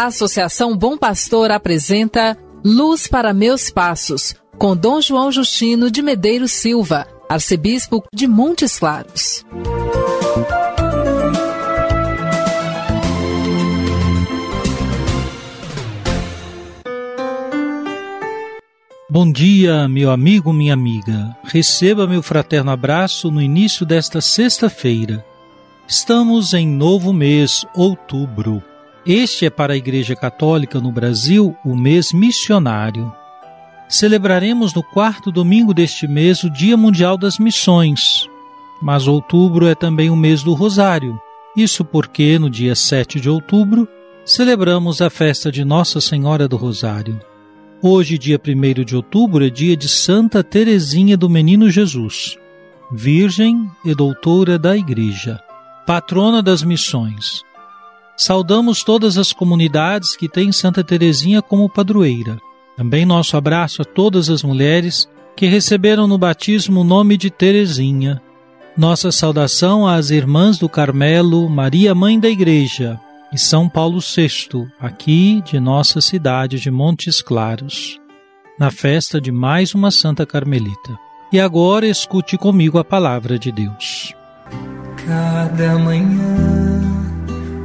A Associação Bom Pastor apresenta Luz para Meus Passos, com Dom João Justino de Medeiros Silva, arcebispo de Montes Claros. Bom dia, meu amigo, minha amiga. Receba meu fraterno abraço no início desta sexta-feira. Estamos em novo mês, outubro. Este é para a Igreja Católica no Brasil o mês missionário. Celebraremos no quarto domingo deste mês o Dia Mundial das Missões. Mas outubro é também o mês do Rosário. Isso porque, no dia 7 de outubro, celebramos a festa de Nossa Senhora do Rosário. Hoje, dia 1 de outubro, é dia de Santa Teresinha do Menino Jesus, Virgem e doutora da Igreja, patrona das missões. Saudamos todas as comunidades que têm Santa Teresinha como padroeira. Também nosso abraço a todas as mulheres que receberam no batismo o nome de Teresinha. Nossa saudação às irmãs do Carmelo, Maria Mãe da Igreja, e São Paulo VI, aqui de nossa cidade de Montes Claros, na festa de mais uma Santa Carmelita. E agora escute comigo a palavra de Deus. Cada manhã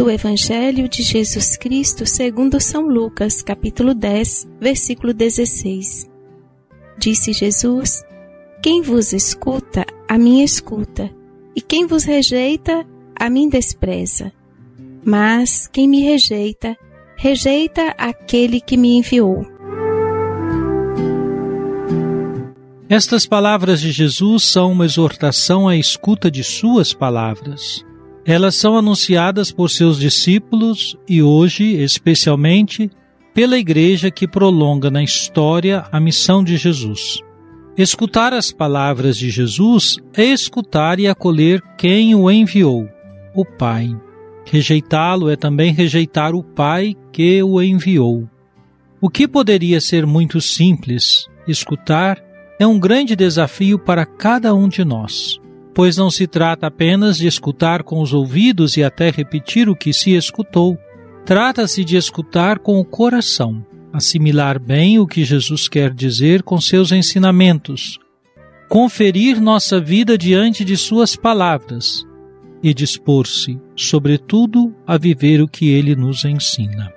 Do Evangelho de Jesus Cristo segundo São Lucas, capítulo 10, versículo 16. Disse Jesus: Quem vos escuta, a mim escuta, e quem vos rejeita, a mim despreza. Mas quem me rejeita, rejeita aquele que me enviou. Estas palavras de Jesus são uma exortação à escuta de Suas palavras. Elas são anunciadas por seus discípulos e hoje, especialmente, pela Igreja que prolonga na história a missão de Jesus. Escutar as palavras de Jesus é escutar e acolher quem o enviou o Pai. Rejeitá-lo é também rejeitar o Pai que o enviou. O que poderia ser muito simples, escutar, é um grande desafio para cada um de nós, pois não se trata apenas de escutar com os ouvidos e até repetir o que se escutou. Trata-se de escutar com o coração, assimilar bem o que Jesus quer dizer com seus ensinamentos, conferir nossa vida diante de Suas palavras e dispor-se, sobretudo, a viver o que ele nos ensina.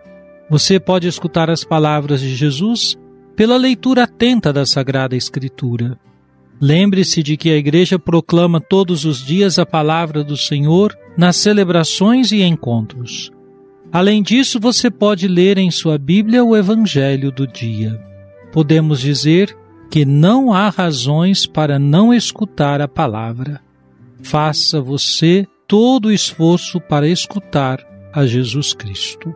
Você pode escutar as palavras de Jesus pela leitura atenta da Sagrada Escritura. Lembre-se de que a Igreja proclama todos os dias a palavra do Senhor nas celebrações e encontros. Além disso, você pode ler em sua Bíblia o Evangelho do dia. Podemos dizer que não há razões para não escutar a palavra. Faça você todo o esforço para escutar a Jesus Cristo.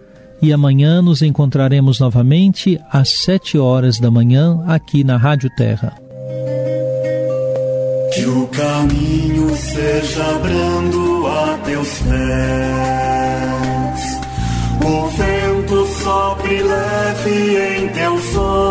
e amanhã nos encontraremos novamente às sete horas da manhã aqui na Rádio Terra. Que o caminho seja brando a teu teus pés. O vento sopre leve em teus ombros.